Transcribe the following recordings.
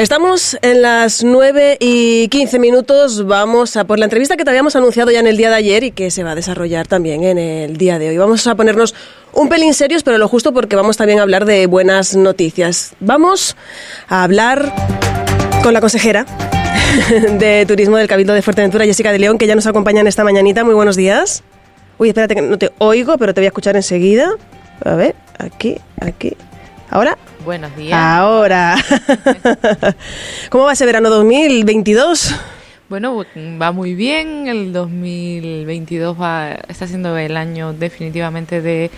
Estamos en las 9 y 15 minutos. Vamos a por la entrevista que te habíamos anunciado ya en el día de ayer y que se va a desarrollar también en el día de hoy. Vamos a ponernos un pelín serios, pero lo justo porque vamos también a hablar de buenas noticias. Vamos a hablar con la consejera de Turismo del Cabildo de Fuerteventura, Jessica de León, que ya nos acompaña en esta mañanita. Muy buenos días. Uy, espérate que no te oigo, pero te voy a escuchar enseguida. A ver, aquí, aquí. ¿Ahora? Buenos días. Ahora. ¿Cómo va ese verano 2022? Bueno, va muy bien. El 2022 va, está siendo el año definitivamente de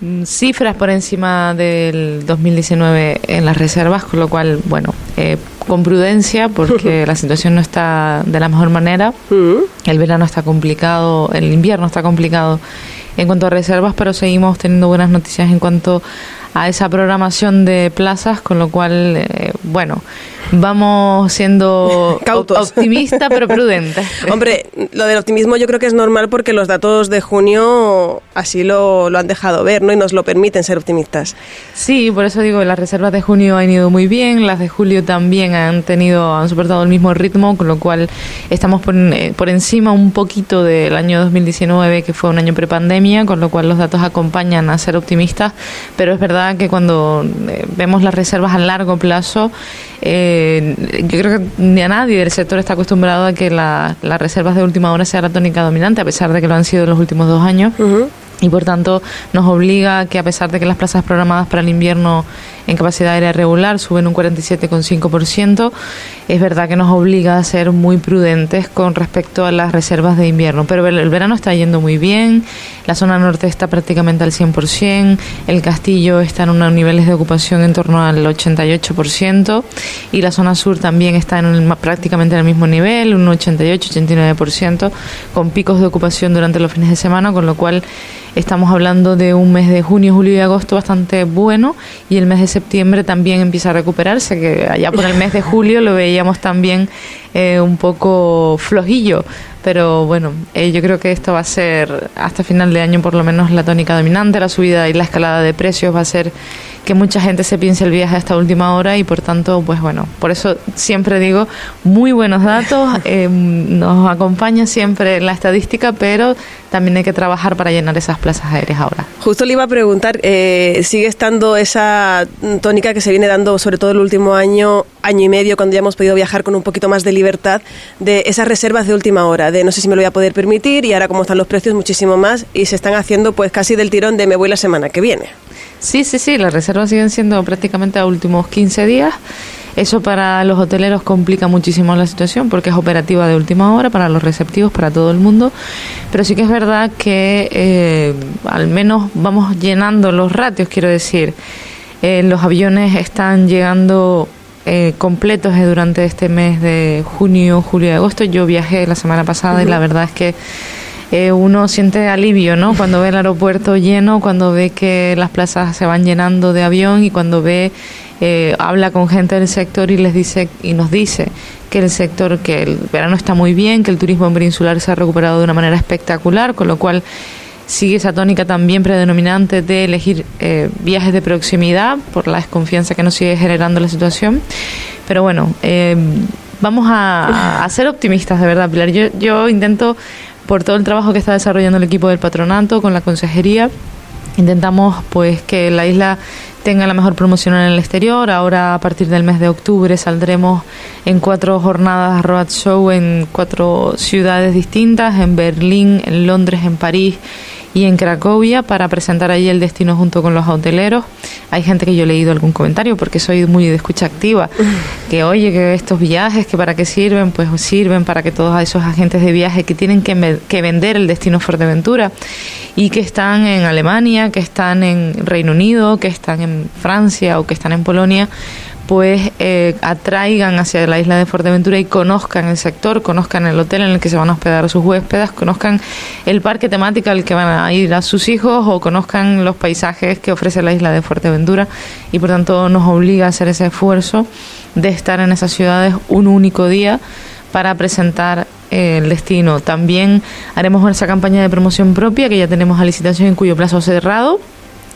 mm, cifras por encima del 2019 en las reservas, con lo cual, bueno, eh, con prudencia porque la situación no está de la mejor manera. Mm. El verano está complicado, el invierno está complicado en cuanto a reservas, pero seguimos teniendo buenas noticias en cuanto a esa programación de plazas, con lo cual, eh, bueno, vamos siendo Cautos. optimistas pero prudentes. Hombre, lo del optimismo yo creo que es normal porque los datos de junio así lo, lo, han dejado ver, ¿no? Y nos lo permiten ser optimistas. Sí, por eso digo, las reservas de junio han ido muy bien, las de julio también han tenido, han soportado el mismo ritmo, con lo cual estamos por, eh, por encima un poquito del año 2019, que fue un año prepandemia, con lo cual los datos acompañan a ser optimistas, pero es verdad que cuando eh, vemos las reservas a largo plazo, eh, yo creo que ni a nadie del sector está acostumbrado a que las reservas de última hora sea la tónica dominante, a pesar de que lo han sido en los últimos dos años. Y por tanto nos obliga que a pesar de que las plazas programadas para el invierno en capacidad aérea regular suben un 47,5%, es verdad que nos obliga a ser muy prudentes con respecto a las reservas de invierno. Pero el verano está yendo muy bien, la zona norte está prácticamente al 100%, el castillo está en unos niveles de ocupación en torno al 88% y la zona sur también está en prácticamente en el mismo nivel, un 88-89%, con picos de ocupación durante los fines de semana, con lo cual Estamos hablando de un mes de junio, julio y agosto bastante bueno y el mes de septiembre también empieza a recuperarse, que allá por el mes de julio lo veíamos también eh, un poco flojillo. Pero bueno, eh, yo creo que esto va a ser hasta final de año por lo menos la tónica dominante, la subida y la escalada de precios va a ser que mucha gente se piense el viaje hasta última hora y por tanto, pues bueno, por eso siempre digo, muy buenos datos, eh, nos acompaña siempre la estadística, pero también hay que trabajar para llenar esas plazas aéreas ahora. Justo le iba a preguntar, eh, ¿sigue estando esa tónica que se viene dando sobre todo el último año, año y medio, cuando ya hemos podido viajar con un poquito más de libertad, de esas reservas de última hora, de no sé si me lo voy a poder permitir y ahora como están los precios muchísimo más y se están haciendo pues casi del tirón de me voy la semana que viene? Sí, sí, sí, las reservas siguen siendo prácticamente a últimos 15 días. Eso para los hoteleros complica muchísimo la situación porque es operativa de última hora para los receptivos, para todo el mundo. Pero sí que es verdad que eh, al menos vamos llenando los ratios, quiero decir. Eh, los aviones están llegando eh, completos durante este mes de junio, julio y agosto. Yo viajé la semana pasada y la verdad es que eh, uno siente alivio, ¿no? Cuando ve el aeropuerto lleno, cuando ve que las plazas se van llenando de avión y cuando ve, eh, habla con gente del sector y les dice y nos dice que el sector, que el verano está muy bien, que el turismo peninsular se ha recuperado de una manera espectacular, con lo cual sigue esa tónica también predominante de elegir eh, viajes de proximidad por la desconfianza que nos sigue generando la situación. Pero bueno, vamos a, a, ser optimistas, de verdad, Pilar. Yo, yo intento por todo el trabajo que está desarrollando el equipo del patronato con la consejería. Intentamos pues que la isla tenga la mejor promoción en el exterior. Ahora a partir del mes de octubre saldremos en cuatro jornadas road show en cuatro ciudades distintas, en Berlín, en Londres, en París y en Cracovia para presentar allí el destino junto con los hoteleros. Hay gente que yo he leído algún comentario porque soy muy de escucha activa, que oye, que estos viajes, que para qué sirven, pues sirven para que todos esos agentes de viaje que tienen que, que vender el destino Fuerteventura y que están en Alemania, que están en Reino Unido, que están en Francia o que están en Polonia, pues eh, atraigan hacia la isla de Fuerteventura y conozcan el sector, conozcan el hotel en el que se van a hospedar sus huéspedes, conozcan el parque temático al que van a ir a sus hijos o conozcan los paisajes que ofrece la isla de Fuerteventura y por tanto nos obliga a hacer ese esfuerzo de estar en esas ciudades un único día para presentar eh, el destino. También haremos esa campaña de promoción propia que ya tenemos a licitación en cuyo plazo cerrado,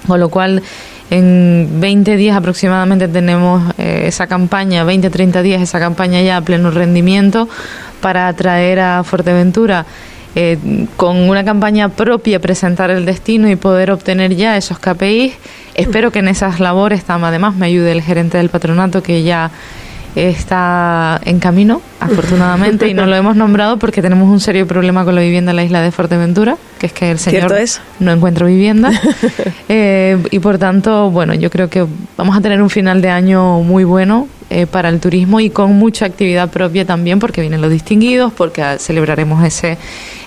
con lo cual En 20 días aproximadamente tenemos eh, esa campaña, 20-30 días esa campaña ya a pleno rendimiento para atraer a Fuerteventura eh, con una campaña propia presentar el destino y poder obtener ya esos KPIs. Espero que en esas labores además me ayude el gerente del patronato que ya está en camino, afortunadamente, y no lo hemos nombrado porque tenemos un serio problema con la vivienda en la isla de Fuerteventura, que es que el señor no encuentra vivienda. Eh, y por tanto, bueno, yo creo que vamos a tener un final de año muy bueno eh, para el turismo y con mucha actividad propia también, porque vienen los distinguidos, porque celebraremos ese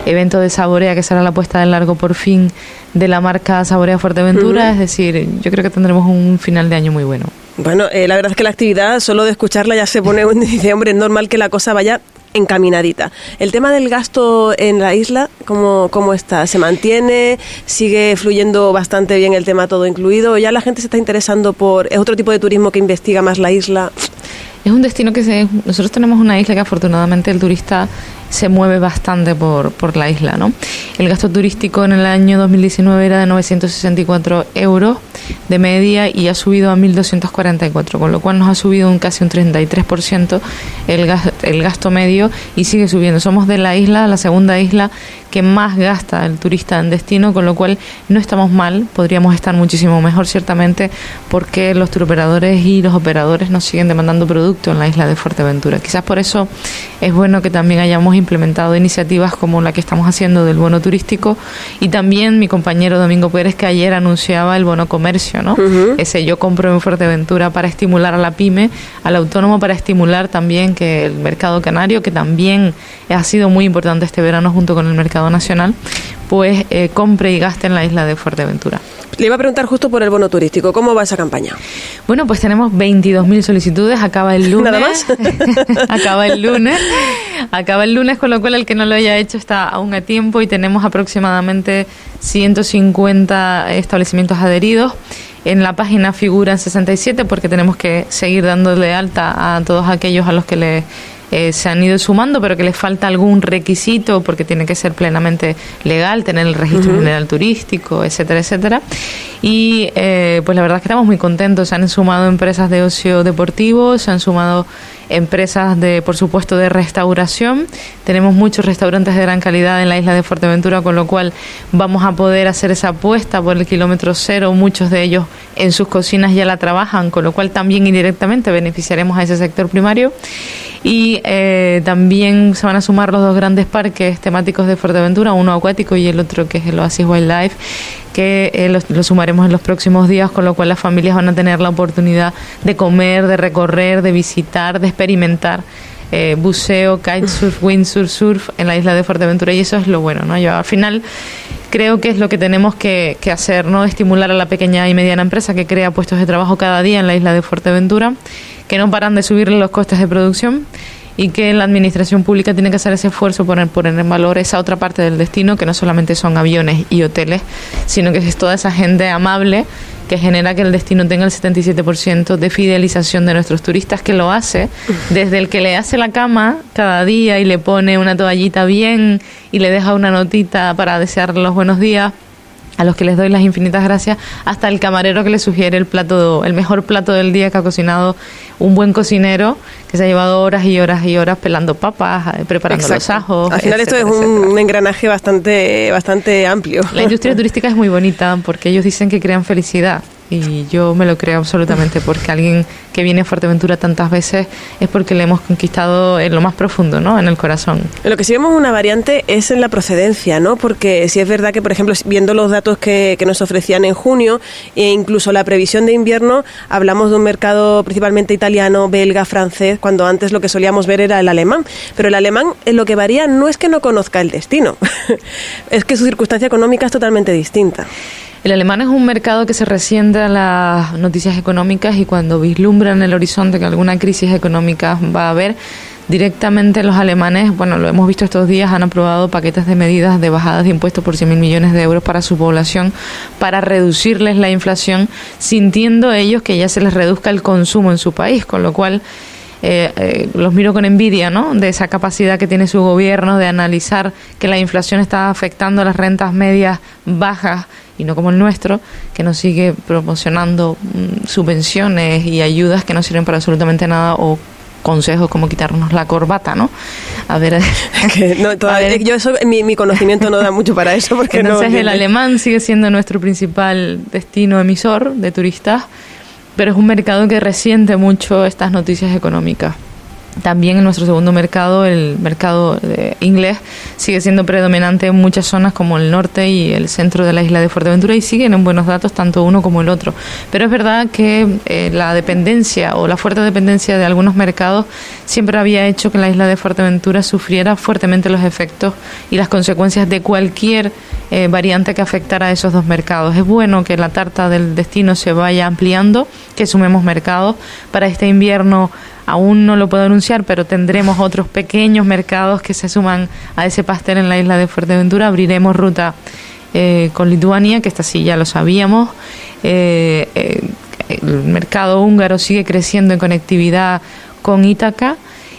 evento de Saborea que será la puesta de largo por fin de la marca Saborea Fuerteventura. Es decir, yo creo que tendremos un final de año muy bueno. Bueno, eh, la verdad es que la actividad, solo de escucharla ya se pone un dice, hombre, es normal que la cosa vaya encaminadita. El tema del gasto en la isla, ¿cómo, ¿cómo está? ¿Se mantiene? ¿Sigue fluyendo bastante bien el tema todo incluido? ¿Ya la gente se está interesando por... ¿Es otro tipo de turismo que investiga más la isla? Es un destino que se, nosotros tenemos una isla que afortunadamente el turista se mueve bastante por, por la isla. ¿no? El gasto turístico en el año 2019 era de 964 euros de media y ha subido a 1.244, con lo cual nos ha subido un casi un 33% el, el gasto medio y sigue subiendo. Somos de la isla, la segunda isla que más gasta el turista en destino, con lo cual no estamos mal, podríamos estar muchísimo mejor ciertamente porque los turoperadores y los operadores nos siguen demandando producto en la isla de Fuerteventura. Quizás por eso es bueno que también hayamos implementado iniciativas como la que estamos haciendo del bono turístico y también mi compañero Domingo Pérez que ayer anunciaba el bono comercio, ¿no? Ese yo compro en Fuerteventura para estimular a la pyme, al autónomo para estimular también que el mercado canario, que también ha sido muy importante este verano junto con el mercado nacional, pues eh, compre y gaste en la isla de Fuerteventura. Le iba a preguntar justo por el bono turístico, ¿cómo va esa campaña? Bueno, pues tenemos 22.000 solicitudes, acaba el lunes. ¿Nada más? acaba el lunes. Acaba el lunes, con lo cual el que no lo haya hecho está aún a tiempo y tenemos aproximadamente 150 establecimientos adheridos. En la página figuran 67 porque tenemos que seguir dándole alta a todos aquellos a los que le eh, se han ido sumando, pero que les falta algún requisito porque tiene que ser plenamente legal, tener el registro general turístico, etcétera, etcétera. Y eh, pues la verdad es que estamos muy contentos. Se han sumado empresas de ocio deportivo, se han sumado empresas de, por supuesto, de restauración. Tenemos muchos restaurantes de gran calidad en la isla de Fuerteventura, con lo cual vamos a poder hacer esa apuesta por el kilómetro cero. Muchos de ellos en sus cocinas ya la trabajan, con lo cual también indirectamente beneficiaremos a ese sector primario. Y eh, también se van a sumar los dos grandes parques temáticos de Fuerteventura, uno acuático y el otro que es el Oasis Wildlife, que eh, lo, sumaremos en los próximos días, con lo cual las familias van a tener la oportunidad de comer, de recorrer, de visitar, de experimentar. Eh, buceo, kitesurf, windsurf, surf en la isla de Fuerteventura y eso es lo bueno, ¿no? Yo al final creo que es lo que tenemos que, hacer, ¿no? Estimular a la pequeña y mediana empresa que crea puestos de trabajo cada día en la isla de Fuerteventura que no paran de subirle los costes de producción y que la administración pública tiene que hacer ese esfuerzo por poner en valor esa otra parte del destino, que no solamente son aviones y hoteles, sino que es toda esa gente amable que genera que el destino tenga el 77% de fidelización de nuestros turistas, que lo hace desde el que le hace la cama cada día y le pone una toallita bien y le deja una notita para desearle los buenos días, a los que les doy las infinitas gracias, hasta el camarero que le sugiere el plato, el mejor plato del día que ha cocinado un buen cocinero que se ha llevado horas y horas y horas pelando papas, eh, preparando los ajos. Al final esto es un, engranaje bastante, bastante amplio. La industria turística es muy bonita porque ellos dicen que crean felicidad y yo me lo creo absolutamente porque alguien que viene a Fuerteventura tantas veces es porque le hemos conquistado en lo más profundo, ¿no? En el corazón. Lo que sí vemos una variante es en la procedencia, ¿no? Porque si es verdad que, por ejemplo, viendo los datos que, que nos ofrecían en junio e incluso la previsión de invierno, hablamos de un mercado principalmente italiano, belga, francés, cuando antes lo que solíamos ver era el alemán. Pero el alemán en lo que varía no es que no conozca el destino, es que su circunstancia económica es totalmente distinta. El alemán es un mercado que se resiente a las noticias económicas y cuando vislumbra en el horizonte que alguna crisis económica va a haber, directamente los alemanes, bueno, lo hemos visto estos días, han aprobado paquetes de medidas de bajadas de impuestos por 100.000 millones de euros para su población para reducirles la inflación, sintiendo ellos que ya se les reduzca el consumo en su país, con lo cual eh, eh, los miro con envidia, ¿no? De esa capacidad que tiene su gobierno de analizar que la inflación está afectando las rentas medias bajas y no como el nuestro, que nos sigue promocionando mm, subvenciones y ayudas que no sirven para absolutamente nada o consejos como quitarnos la corbata, ¿no? A ver, no, todavía, yo mi, conocimiento no da mucho para eso porque entonces el alemán sigue siendo nuestro principal destino emisor de turistas, pero es un mercado que resiente mucho estas noticias económicas. También en nuestro segundo mercado, el mercado inglés, sigue siendo predominante en muchas zonas como el norte y el centro de la isla de Fuerteventura y siguen en buenos datos tanto uno como el otro. Pero es verdad que eh, la dependencia o la fuerte dependencia de algunos mercados siempre había hecho que la isla de Fuerteventura sufriera fuertemente los efectos y las consecuencias de cualquier eh, variante que afectara a esos dos mercados. Es bueno que la tarta del destino se vaya ampliando, que sumemos mercados. Para este invierno Aún no lo puedo anunciar, pero tendremos otros pequeños mercados que se suman a ese pastel en la isla de Fuerteventura. Abriremos ruta eh, con Lituania, que esta sí ya lo sabíamos. Eh, eh, el mercado húngaro sigue creciendo en conectividad con Ítaca.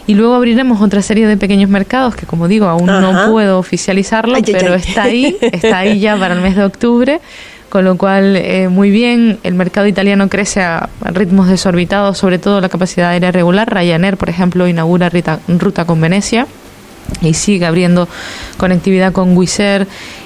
Y luego abriremos otra serie de pequeños mercados que, como digo, aún no puedo oficializarlo, pero está ahí, está ahí ya para el mes de octubre con lo cual eh, muy bien, el mercado italiano crece a ritmos desorbitados, sobre todo la capacidad aérea regular. Ryanair, por ejemplo, inaugura ruta con Venecia y sigue abriendo conectividad con Wizz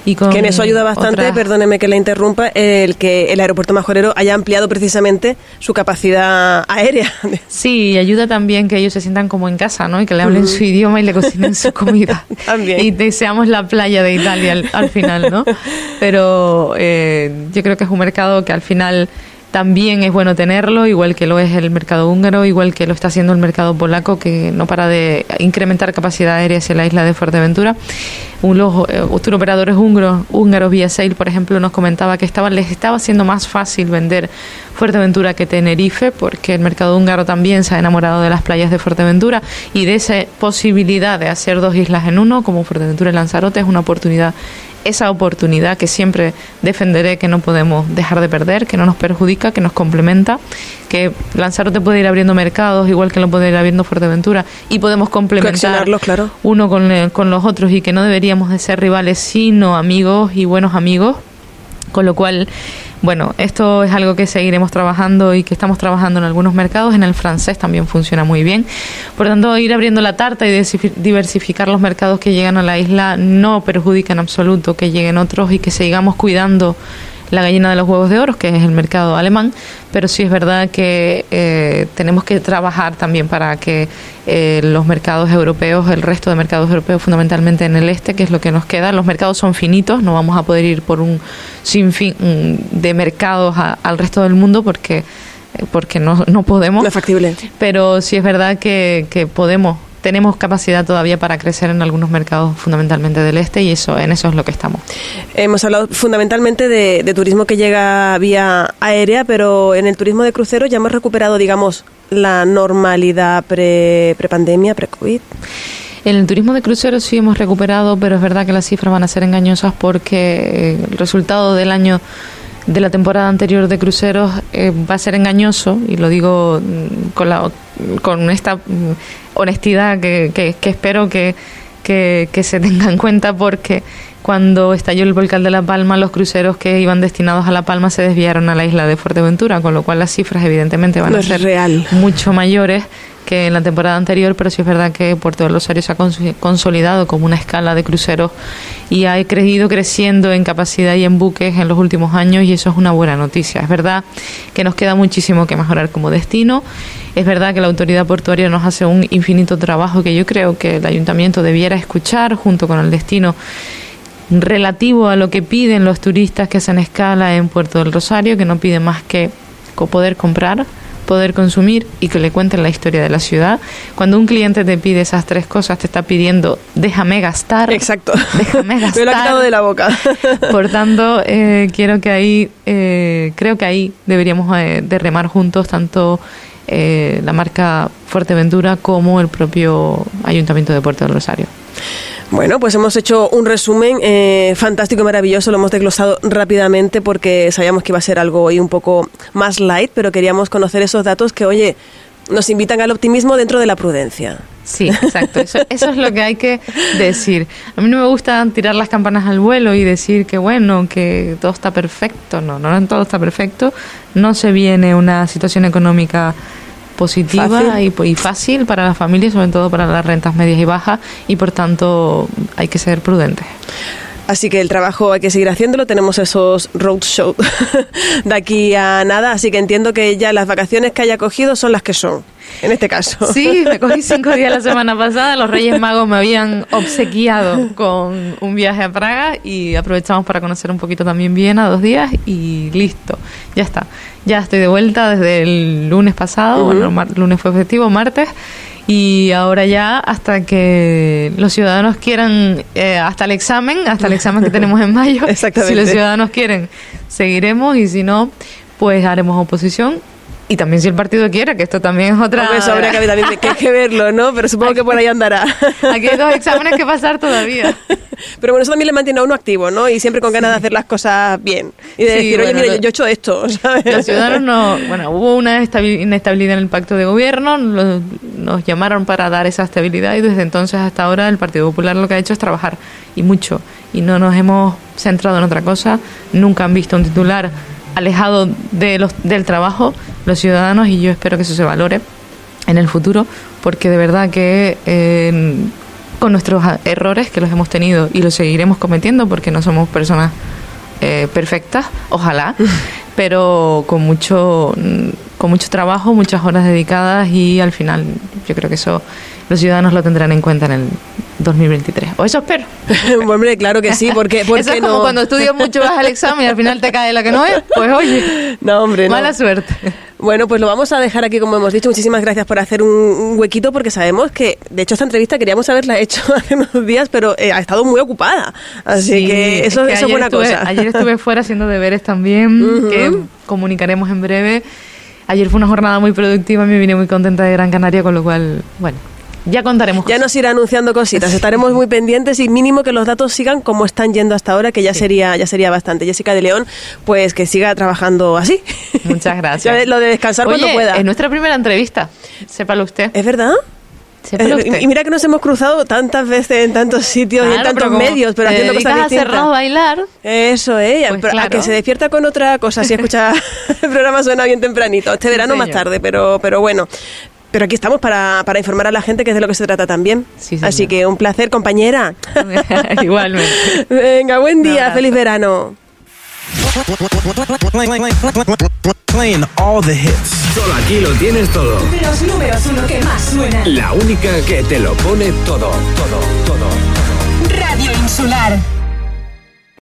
y con que en eso ayuda bastante perdóneme que la interrumpa el que el aeropuerto majorero haya ampliado precisamente su capacidad aérea. Sí y ayuda también que ellos se sientan como en casa no y que le hablen su idioma y le cocinen su comida. También. Y deseamos la playa de Italia al, final no pero eh, yo creo que es un mercado que al final también es bueno tenerlo, igual que lo es el mercado húngaro, igual que lo está haciendo el mercado polaco, que no para de incrementar capacidad aérea hacia la isla de Fuerteventura. Un, los eh, operadores húngaros, húngaros vía Sail, por ejemplo, nos comentaba que estaba, les estaba siendo más fácil vender Fuerteventura que Tenerife, porque el mercado húngaro también se ha enamorado de las playas de Fuerteventura y de esa posibilidad de hacer dos islas en uno, como Fuerteventura y Lanzarote, es una oportunidad esa oportunidad que siempre defenderé que no podemos dejar de perder, que no nos perjudica, que nos complementa, que Lanzarote puede ir abriendo mercados igual que lo puede ir abriendo Fuerteventura y podemos complementar claro. uno con, eh, con los otros y que no deberíamos de ser rivales sino amigos y buenos amigos, con lo cual bueno, esto es algo que seguiremos trabajando y que estamos trabajando en algunos mercados. En el francés también funciona muy bien. Por tanto, ir abriendo la tarta y diversificar los mercados que llegan a la isla no perjudica en absoluto que lleguen otros y que sigamos cuidando la gallina de los huevos de oro, que es el mercado alemán, pero sí es verdad que eh, tenemos que trabajar también para que eh, los mercados europeos, el resto de mercados europeos, fundamentalmente en el este, que es lo que nos queda, los mercados son finitos, no vamos a poder ir por un sinfín mm, de mercados al resto del mundo porque eh, porque no, no podemos. No es factible. Pero sí es verdad que, que podemos tenemos capacidad todavía para crecer en algunos mercados fundamentalmente del este y eso en eso es lo que estamos. Hemos hablado fundamentalmente de, turismo que llega vía aérea, pero en el turismo de crucero ya hemos recuperado, digamos, la normalidad pre, pre-pandemia, pre-COVID. En el turismo de cruceros sí hemos recuperado, pero es verdad que las cifras van a ser engañosas porque el resultado del año de la temporada anterior de cruceros eh, va a ser engañoso y lo digo mm, con, la, con esta mm, honestidad que, que, espero que, que, se tenga en cuenta porque cuando estalló el volcán de La Palma, los cruceros que iban destinados a La Palma se desviaron a la isla de Fuerteventura, con lo cual las cifras evidentemente van a ser mucho mayores que en la temporada anterior, pero sí es verdad que Puerto del Rosario se ha consolidado como una escala de cruceros y ha ido creciendo en capacidad y en buques en los últimos años y eso es una buena noticia. Es verdad que nos queda muchísimo que mejorar como destino. Es verdad que la autoridad portuaria nos hace un infinito trabajo que yo creo que el ayuntamiento debiera escuchar junto con el destino relativo a lo que piden los turistas que hacen escala en Puerto del Rosario, que no piden más que poder comprar poder consumir y que le cuenten la historia de la ciudad. Cuando un cliente te pide esas tres cosas, te está pidiendo déjame gastar. Exacto. Déjame gastar. Me lo ha quitado de la boca. Por tanto, eh, quiero que ahí, eh, creo que ahí deberíamos eh, de remar juntos tanto la marca Fuerteventura como el propio Ayuntamiento de Puerto del Rosario. Bueno, pues hemos hecho un resumen eh, fantástico y maravilloso, lo hemos desglosado rápidamente porque sabíamos que iba a ser algo hoy un poco más light, pero queríamos conocer esos datos que, oye, nos invitan al optimismo dentro de la prudencia. Sí, exacto. Eso, es lo que hay que decir. A mí no me gusta tirar las campanas al vuelo y decir que bueno, que todo está perfecto. No, no, todo está perfecto. No se viene una situación económica positiva Y, y, fácil para las familias, sobre todo para las rentas medias y bajas, y por tanto hay que ser prudentes. Así que el trabajo hay que seguir haciéndolo. Tenemos esos roadshow de aquí a nada. Así que entiendo que ya las vacaciones que haya cogido son las que son, en este caso. Sí, me cogí cinco días la semana pasada. Los Reyes Magos me habían obsequiado con un viaje a Praga y aprovechamos para conocer un poquito también Viena dos días y listo. Ya está. Ya estoy de vuelta desde el lunes pasado. Bueno, lunes fue festivo, martes y ahora ya hasta que los ciudadanos quieran, eh, hasta el examen, hasta el examen que tenemos en mayo, si los ciudadanos quieren, seguiremos y si no, pues haremos oposición y también si el partido quiere, que esto también es otra... eso habría que, también, que hay que verlo, ¿no? Pero supongo que por ahí andará. Aquí hay dos exámenes que pasar todavía. Pero bueno, eso también le mantiene a uno activo, ¿no? Y siempre con ganas de hacer las cosas bien. Y de decir, oye, mira, yo, he hecho esto, ¿sabes? Los ciudadanos no... Bueno, hubo una inestabilidad en el pacto de gobierno, nos llamaron para dar esa estabilidad y desde entonces hasta ahora el Partido Popular lo que ha hecho es trabajar, y mucho. Y no nos hemos centrado en otra cosa, nunca han visto un titular alejado de los, del trabajo los ciudadanos y yo espero que eso se valore en el futuro porque de verdad que eh, con nuestros errores que los hemos tenido y los seguiremos cometiendo porque no somos personas eh, perfectas, ojalá, pero con mucho con mucho trabajo, muchas horas dedicadas y al final yo creo que eso los ciudadanos lo tendrán en cuenta en el 2023. O eso espero. Hombre, claro que sí, porque, eso es como cuando estudias mucho vas al examen y al final te cae la que no es. Pues oye, no, hombre, mala suerte. Bueno, pues lo vamos a dejar aquí, como hemos dicho. Muchísimas gracias por hacer un, huequito, porque sabemos que, de hecho, esta entrevista queríamos haberla hecho hace unos días, pero eh, ha estado muy ocupada. Así que eso, es, buena cosa. Ayer estuve fuera haciendo deberes también, que comunicaremos en breve. Ayer fue una jornada muy productiva, me vine muy contenta de Gran Canaria, con lo cual, bueno, ya contaremos. Ya nos irá anunciando cositas. Estaremos muy pendientes y mínimo que los datos sigan como están yendo hasta ahora, que ya sería ya sería bastante. Jessica de León, pues que siga trabajando así. Muchas gracias. lo de descansar cuando pueda. Es nuestra primera entrevista. Sépalo usted. ¿Es verdad? Eh, y mira que nos hemos cruzado tantas veces en tantos sitios y en tantos medios, pero haciendo cosas distintas. a bailar. Eso, ¿eh? Pues a que se despierta con otra cosa si escucha el programa suena bien tempranito. Este verano más tarde, pero, pero bueno. Pero aquí estamos para, para, informar a la gente que es de lo que se trata también. Así que un placer, compañera. Igualmente. Venga, buen día, feliz verano. Playing all the hits. Solo aquí lo tienes todo. Los números uno que más suenan. La única que te lo pone todo, todo, todo. todo. Radio Insular.